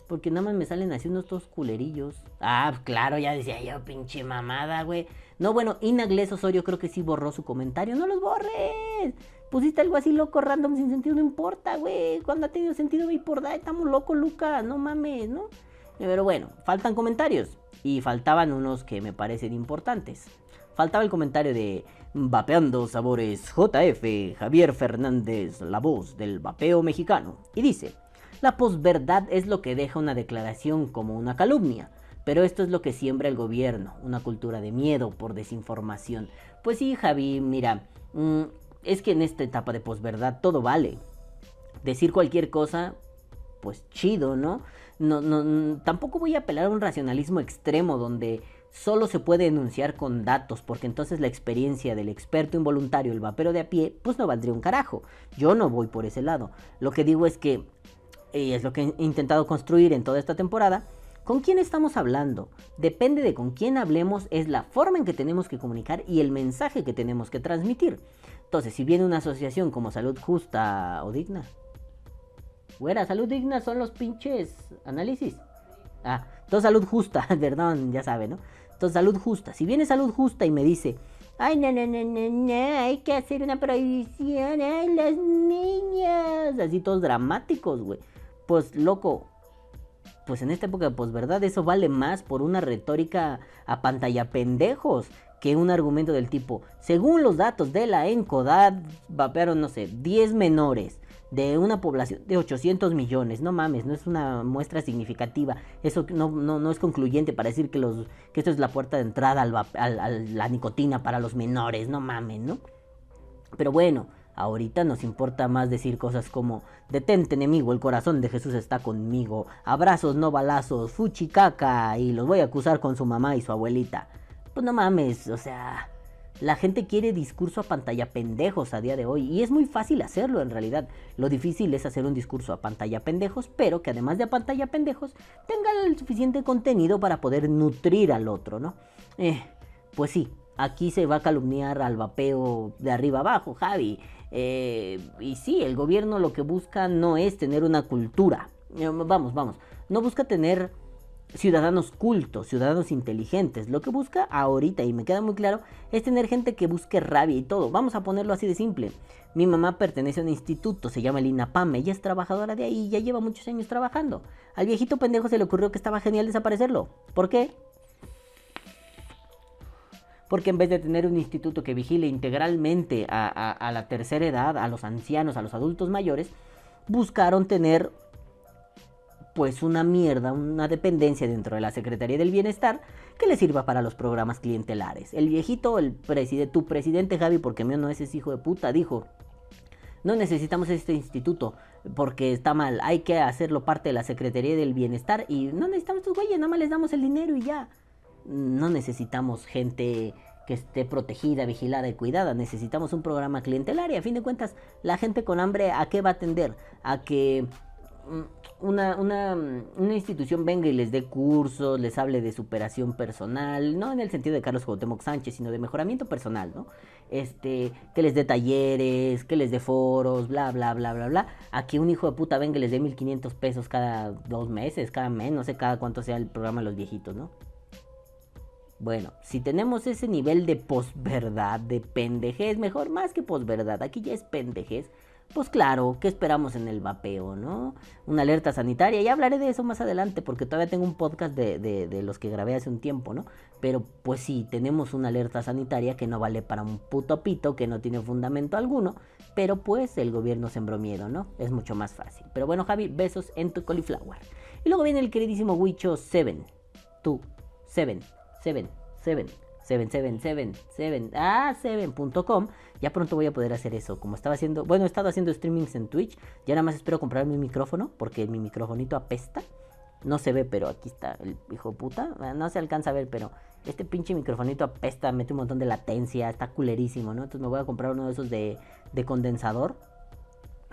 Speaker 1: Porque nada más me salen así unos dos culerillos. Ah, claro, ya decía yo, pinche mamada, güey. No, bueno, Inagles Osorio creo que sí borró su comentario. ¡No los borres! Pusiste algo así loco, random, sin sentido, no importa, güey. Cuando ha tenido sentido, ve por da, estamos locos, Luca. No mames, ¿no? Pero bueno, faltan comentarios. Y faltaban unos que me parecen importantes. Faltaba el comentario de Vapeando Sabores JF, Javier Fernández, la voz del vapeo mexicano. Y dice, la posverdad es lo que deja una declaración como una calumnia. Pero esto es lo que siembra el gobierno, una cultura de miedo por desinformación. Pues sí, Javi, mira, mm, es que en esta etapa de posverdad todo vale. Decir cualquier cosa, pues chido, ¿no? No, no, tampoco voy a apelar a un racionalismo extremo donde solo se puede enunciar con datos, porque entonces la experiencia del experto involuntario, el vapero de a pie, pues no valdría un carajo. Yo no voy por ese lado. Lo que digo es que, y es lo que he intentado construir en toda esta temporada, ¿Con quién estamos hablando? Depende de con quién hablemos, es la forma en que tenemos que comunicar y el mensaje que tenemos que transmitir. Entonces, si viene una asociación como Salud Justa o Digna, Güera, salud digna son los pinches análisis. Ah, entonces salud justa, perdón, ya sabe, ¿no? Entonces salud justa. Si viene salud justa y me dice, ay, no, no, no, no, no, hay que hacer una prohibición, ay, las niñas, así todos dramáticos, güey. Pues loco, pues en esta época de posverdad eso vale más por una retórica a pantalla pendejos que un argumento del tipo, según los datos de la ENCODAD, vapearon, no sé, 10 menores de una población de 800 millones. No mames, no es una muestra significativa. Eso no, no, es concluyente para decir que, los, que esto es la puerta de entrada a la nicotina para los menores. No mames, ¿no? Pero bueno, Ahorita nos importa más decir cosas como detente enemigo, el corazón de Jesús está conmigo, abrazos no balazos, fuchicaca y los voy a acusar con su mamá y su abuelita. Pues no mames, o sea, la gente quiere discurso a pantalla pendejos a día de hoy y es muy fácil hacerlo en realidad. Lo difícil es hacer un discurso a pantalla pendejos, pero que además de a pantalla pendejos tenga el suficiente contenido para poder nutrir al otro, ¿no? Eh, pues sí, aquí se va a calumniar al vapeo de arriba abajo, Javi. Eh, y sí, el gobierno lo que busca no es tener una cultura. Eh, vamos, vamos. No busca tener ciudadanos cultos, ciudadanos inteligentes. Lo que busca ahorita, y me queda muy claro, es tener gente que busque rabia y todo. Vamos a ponerlo así de simple. Mi mamá pertenece a un instituto, se llama el INAPAM, ella es trabajadora de ahí ya lleva muchos años trabajando. Al viejito pendejo se le ocurrió que estaba genial desaparecerlo. ¿Por qué? Porque en vez de tener un instituto que vigile integralmente a, la tercera edad, a los ancianos, a los adultos mayores, buscaron tener pues una mierda, una dependencia dentro de la Secretaría del Bienestar que le sirva para los programas clientelares. El viejito, el presidente, tu presidente Javi, porque mío no es ese hijo de puta, dijo, no necesitamos este instituto porque está mal, hay que hacerlo parte de la Secretaría del Bienestar y no necesitamos estos güeyes, nada más les damos el dinero y ya no necesitamos gente que esté protegida, vigilada y cuidada. Necesitamos un programa clientelar y a fin de cuentas la gente con hambre a qué va a atender? A que mm, una, una, una, institución venga y les dé cursos, les hable de superación personal, no en el sentido de Carlos Cuauhtémoc Sánchez, sino de mejoramiento personal, ¿no? Este, que les dé talleres, que les dé foros, bla, bla, bla, bla, bla. A que un hijo de puta venga y les dé 1500 pesos cada dos meses, cada mes, no sé cada cuánto sea el programa de los viejitos, ¿no? Bueno, si tenemos ese nivel de posverdad, de pendejez, mejor más que posverdad, aquí ya es pendejez, pues claro, ¿qué esperamos en el vapeo, no? Una alerta sanitaria, y hablaré de eso más adelante, porque todavía tengo un podcast de, de, los que grabé hace un tiempo, ¿no? Pero pues sí, tenemos una alerta sanitaria que no vale para un puto pito, que no tiene fundamento alguno, pero pues el gobierno sembró miedo, ¿no? Es mucho más fácil. Pero bueno, Javi, besos en tu cauliflower. Y luego viene el queridísimo Wicho 7, tú, 7 7, 7, 7, 7, 7, 7, ah, 7.com. Ya pronto voy a poder hacer eso. Como estaba haciendo, bueno, he estado haciendo streamings en Twitch. Ya nada más espero comprar mi micrófono porque mi microfonito apesta. No se ve, pero aquí está el hijo puta. Ah, no se alcanza a ver, pero este pinche microfonito apesta, mete un montón de latencia, está culerísimo, ¿no? Entonces me voy a comprar uno de esos de, de condensador.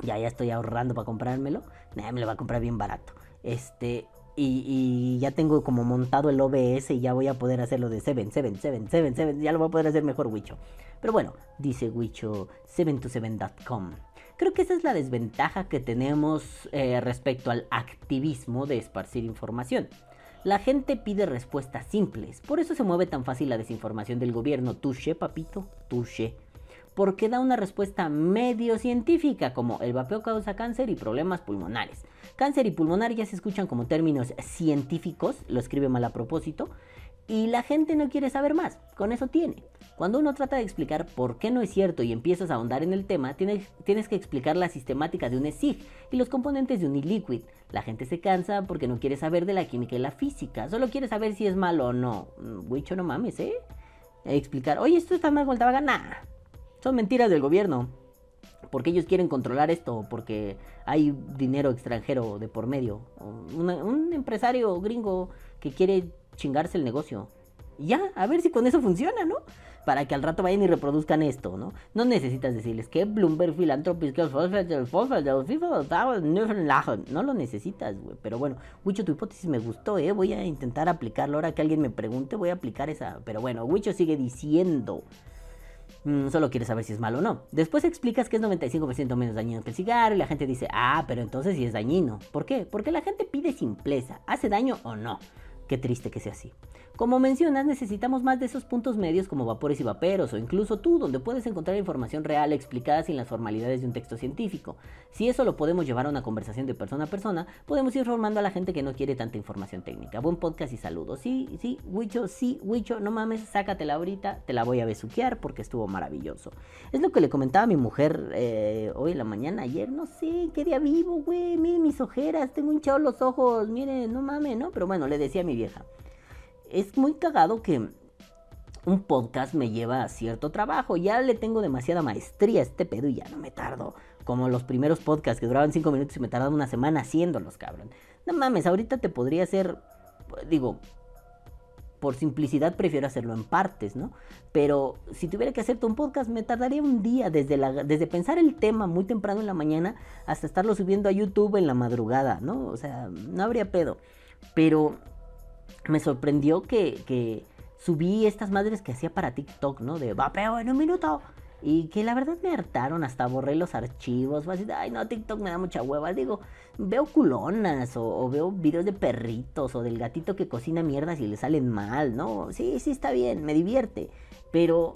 Speaker 1: Ya, ya estoy ahorrando para comprármelo. Nah, me lo va a comprar bien barato. Este, y, ya tengo como montado el OBS y ya voy a poder hacerlo de 7, 7, 7, 7, 7. Ya lo voy a poder hacer mejor Wicho. Pero bueno, dice Wicho 727.com. Creo que esa es la desventaja que tenemos eh, respecto al activismo de esparcir información. La gente pide respuestas simples, por eso se mueve tan fácil la desinformación del gobierno. Touché, papito, touché porque da una respuesta medio científica como el vapeo causa cáncer y problemas pulmonares. Cáncer y pulmonar ya se escuchan como términos científicos, lo escribe mal a propósito, y la gente no quiere saber más, con eso tiene. Cuando uno trata de explicar por qué no es cierto y empiezas a ahondar en el tema, tienes, que explicar la sistemática de un ESIG y los componentes de un e-liquid. La gente se cansa porque no quiere saber de la química y la física, solo quiere saber si es malo o no. Wicho, no mames, ¿eh? Explicar, oye, esto está mal con el son mentiras del gobierno. Porque ellos quieren controlar esto, porque hay dinero extranjero de por medio. un empresario gringo que quiere chingarse el negocio. ya, a ver si con eso funciona, ¿no? Para que al rato vayan y reproduzcan esto, ¿no? No necesitas decirles que Bloomberg Philanthropies, que no lo necesitas, güey. Pero bueno, Wicho, tu hipótesis me gustó, ¿eh? Voy a intentar aplicarlo. Ahora que alguien me pregunte, voy a aplicar esa. Pero bueno, Wicho sigue diciendo. Mm, solo quieres saber si es malo o no. Después explicas que es 95% menos dañino que el cigarro y la gente dice, ah, pero entonces sí es dañino. ¿Por qué? Porque la gente pide simpleza, ¿hace daño o no? Qué triste que sea así. Como mencionas, necesitamos más de esos puntos medios como vapores y vaperos, o incluso tú, donde puedes encontrar información real explicada sin las formalidades de un texto científico. Si eso lo podemos llevar a una conversación de persona a persona, podemos ir formando a la gente que no quiere tanta información técnica. Buen podcast y saludos. Sí, sí, Wicho, sí, Wicho, no mames, sácatela ahorita, te la voy a besuquear porque estuvo maravilloso. Es lo que le comentaba a mi mujer eh, hoy en la mañana, ayer, no sé, qué día vivo, güey, miren mis ojeras, tengo hinchados los ojos, miren, no mames, ¿no? Pero bueno, le decía a mi es muy cagado que un podcast me lleva a cierto trabajo. Ya le tengo demasiada maestría a este pedo y ya no me tardo. Como los primeros podcasts que duraban 5 minutos y me tardaban una semana haciéndolos, cabrón. No mames, ahorita te podría hacer, digo, por simplicidad prefiero hacerlo en partes, ¿no? Pero si tuviera que hacerte un podcast me tardaría un día desde, desde pensar el tema muy temprano en la mañana hasta estarlo subiendo a YouTube en la madrugada, ¿no? O sea, no habría pedo. Pero me sorprendió que, que subí estas madres que hacía para TikTok, ¿no? De vapeo en un minuto. Y que la verdad me hartaron, hasta borré los archivos. Fue así, ay no, TikTok me da mucha hueva. Digo, veo culonas o, veo videos de perritos o del gatito que cocina mierdas y le salen mal, ¿no? Sí, sí está bien, me divierte. Pero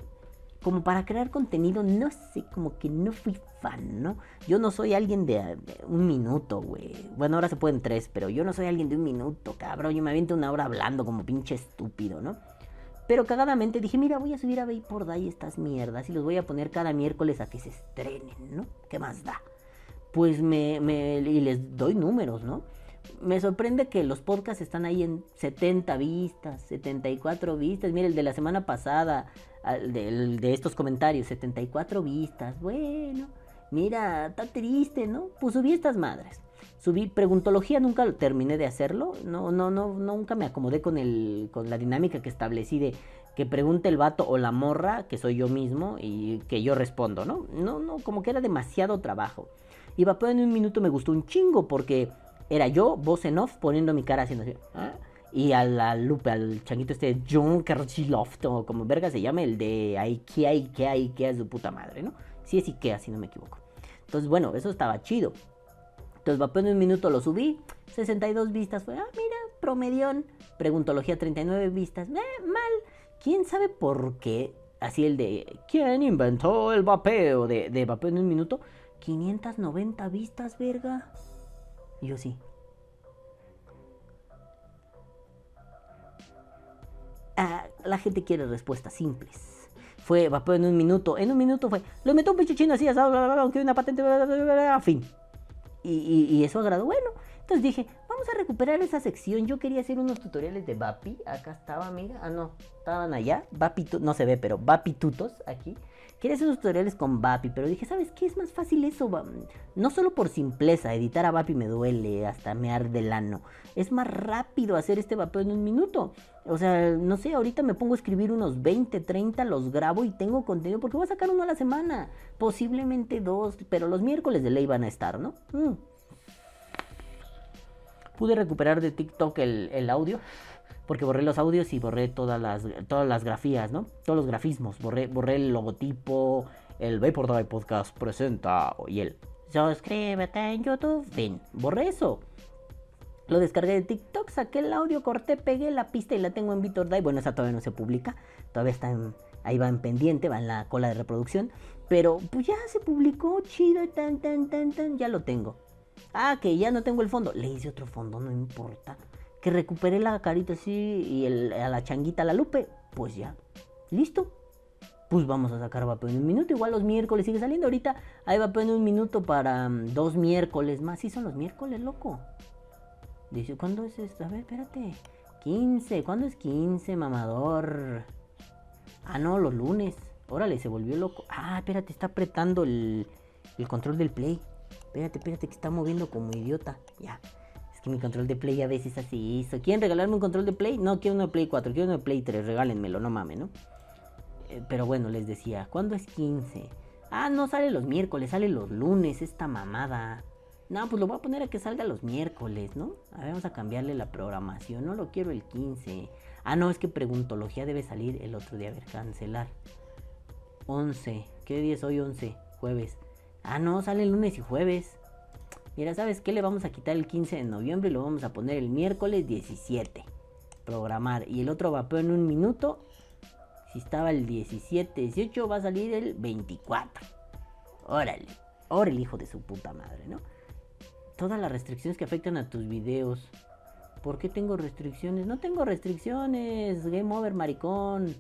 Speaker 1: como para crear contenido, no sé, como que no fui fan, ¿no? Yo no soy alguien de, un minuto, güey. Bueno, ahora se pueden tres, pero yo no soy alguien de un minuto, cabrón. Yo me aviento una hora hablando como pinche estúpido, ¿no? Pero cagadamente dije, mira, voy a subir a por Day estas mierdas y los voy a poner cada miércoles a que se estrenen, ¿no? ¿Qué más da? Pues me, me y les doy números, ¿no? Me sorprende que los podcasts están ahí en 70 vistas, 74 vistas. Mira, el de la semana pasada, de, estos comentarios, 74 vistas. Bueno, mira, está triste, ¿no? Pues subí estas madres. Subí preguntología, nunca terminé de hacerlo. No, no, no, nunca me acomodé con el, con la dinámica que establecí de que pregunte el vato o la morra, que soy yo mismo, y que yo respondo, ¿no? No, no, como que era demasiado trabajo. Y Vapeo en un minuto me gustó un chingo porque era yo, voz en off, poniendo mi cara haciendo así. ¿ah? Y a la Lupe, al changuito este John Carchiloft, o como verga se llama, el de Ikea, Ikea, Ikea es su puta madre, ¿no? Sí es Ikea, si no me equivoco. Entonces, bueno, eso estaba chido. Entonces, vapeo en un minuto lo subí. 62 vistas. Fue, ah, mira, promedión. Preguntología 39 vistas. Eh, mal. ¿Quién sabe por qué? Así el de, ¿quién inventó el vapeo? De, de vapeo en un minuto. 590 vistas, verga. Yo sí. Ah, la gente quiere respuestas simples. Fue vapeo en un minuto. En un minuto fue, lo meto un pinche chino así, aunque una patente, fin y, eso agradó. Bueno, entonces dije, vamos a recuperar esa sección. Yo quería hacer unos tutoriales de Vapi. Acá estaba, amiga. Ah, no, estaban allá. Vapi, no se ve, pero Vapi Tutos aquí. Quería hacer unos tutoriales con Vapi, pero dije, ¿sabes qué? Es más fácil eso. No solo por simpleza, editar a Vapi me duele, hasta me arde el ano. Es más rápido hacer este vapeo en un minuto. O sea, no sé, ahorita me pongo a escribir unos 20, 30, los grabo y tengo contenido porque voy a sacar uno a la semana. Posiblemente dos, pero los miércoles de ley van a estar, ¿no? Mm. Pude recuperar de TikTok el, audio porque borré los audios y borré todas las, todas las grafías, ¿no? Todos los grafismos. Borré, borré el logotipo, el Vapor Drive Podcast presenta y el suscríbete en YouTube. Fin, borré eso. Lo descargué de TikTok, saqué el audio, corté, pegué la pista y la tengo en Drive. Bueno, esa todavía no se publica, todavía está en, ahí va en pendiente, va en la cola de reproducción. Pero pues ya se publicó, chido, tan, tan, tan, tan, ya lo tengo. Ah, que ya no tengo el fondo. Le hice otro fondo, no importa que recuperé la carita así y a la changuita la lupe, pues ya, listo. Pues vamos a sacar vapeo en un minuto. Igual los miércoles sigue saliendo. Ahorita hay vapeo en un minuto para mm, dos miércoles más. Sí, son los miércoles, loco. Dice, ¿cuándo es esto? A ver, espérate. 15. ¿Cuándo es 15, mamador? Ah, no, los lunes. Órale, se volvió loco. Ah, espérate, está apretando el, el control del play. Espérate, espérate, que está moviendo como idiota. Ya que mi control de Play a veces así hizo. ¿Quieren regalarme un control de Play? No, quiero uno de Play 4, quiero uno de Play 3, regálenmelo, no mames, ¿no? Eh, pero bueno, les decía, ¿cuándo es 15? Ah, no sale los miércoles, sale los lunes, esta mamada. No, pues lo voy a poner a que salga los miércoles, ¿no? A ver, vamos a cambiarle la programación, no lo quiero el 15. Ah, no, es que preguntología debe salir el otro día, a ver, cancelar. 11, ¿qué día es hoy? 11, jueves. Ah, no, sale lunes y jueves. Mira, ¿sabes qué? Le vamos a quitar el 15 de noviembre y lo vamos a poner el miércoles 17. Programar. Y el otro vapeo en un minuto. Si estaba el 17, 18, va a salir el 24. Órale. Órale, hijo de su puta madre, ¿no? Todas las restricciones que afectan a tus videos. ¿Por qué tengo restricciones? No tengo restricciones. Game over, maricón.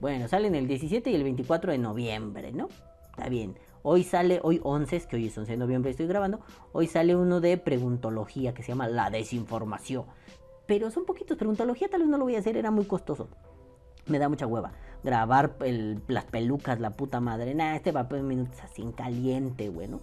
Speaker 1: Bueno, salen el 17 y el 24 de noviembre, ¿no? Está bien. Hoy sale, hoy 11, es que hoy es 11 de noviembre, estoy grabando. Hoy sale uno de preguntología que se llama La Desinformación. Pero son poquitos. Preguntología tal vez no lo voy a hacer, era muy costoso. Me da mucha hueva. Grabar el- las pelucas, la puta madre. Nah, este vapeo en minutos así en caliente, güey, ¿no?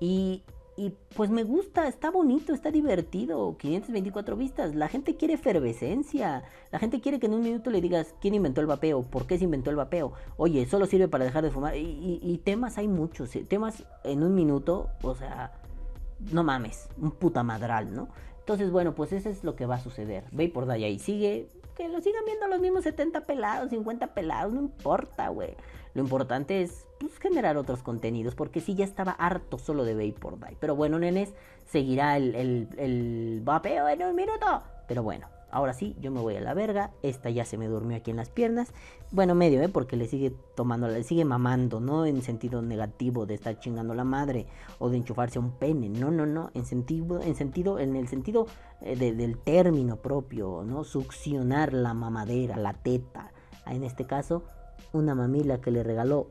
Speaker 1: Y, y pues me gusta, está bonito, está divertido. 524 vistas. La gente quiere efervescencia. La gente quiere que en un minuto le digas quién inventó el vapeo, por qué se inventó el vapeo. Oye, solo sirve para dejar de fumar. Y, y- y temas hay muchos. eh, Temas en un minuto, o sea, no mames, un puta madral, ¿no? Entonces, bueno, pues eso es lo que va a suceder. Ve por ahí ahí sigue. Que lo sigan viendo los mismos 70 pelados, 50 pelados, no importa, güey. Lo importante es pues, generar otros contenidos, porque sí, ya estaba harto solo de Vapor Day. Pero bueno, nenes, seguirá el, el, el vapeo en un minuto. Pero bueno, ahora sí, yo me voy a la verga. Esta ya se me durmió aquí en las piernas. Bueno, medio, ¿eh? Porque le sigue tomando, le sigue mamando, no en sentido negativo de estar chingando la madre o de enchufarse a un pene. No, no, no. En sentido, en sentido, en el sentido eh, de- del término propio, ¿no? Succionar la mamadera, la teta. En este caso, una mamila que le regaló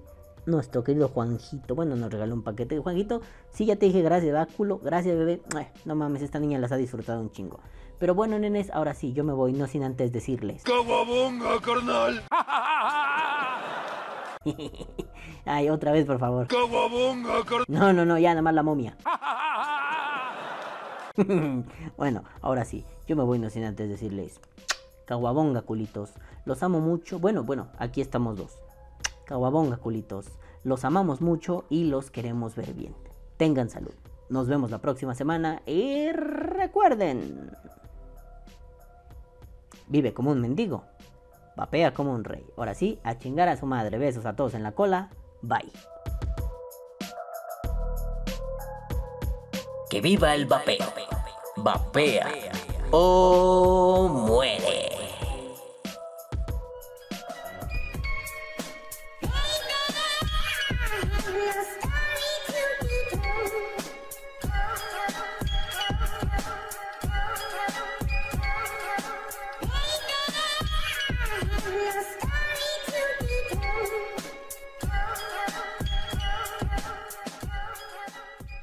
Speaker 1: nuestro querido Juanjito. Bueno, nos regaló un paquete de Juanjito. Sí, ya te dije gracias, báculo. Gracias, bebé. Ay, no mames, esta niña las ha disfrutado un chingo. Pero bueno, nenes, ahora sí, yo me voy, no sin antes decirles.
Speaker 5: ¡Caguabonga, carnal!
Speaker 1: Ay, otra vez, por favor.
Speaker 5: ¡Caguabonga, carnal!
Speaker 1: No, no, no, ya nada más la momia. bueno, ahora sí, yo me voy no sin antes decirles. Caguabonga, culitos. Los amo mucho. Bueno, bueno, aquí estamos dos. Caguabonga, culitos. Los amamos mucho y los queremos ver bien. Tengan salud. Nos vemos la próxima semana y recuerden. Vive como un mendigo. Vapea como un rey. Ahora sí, a chingar a su madre. Besos a todos en la cola. Bye.
Speaker 6: Que viva el vapeo. Vapea o muere.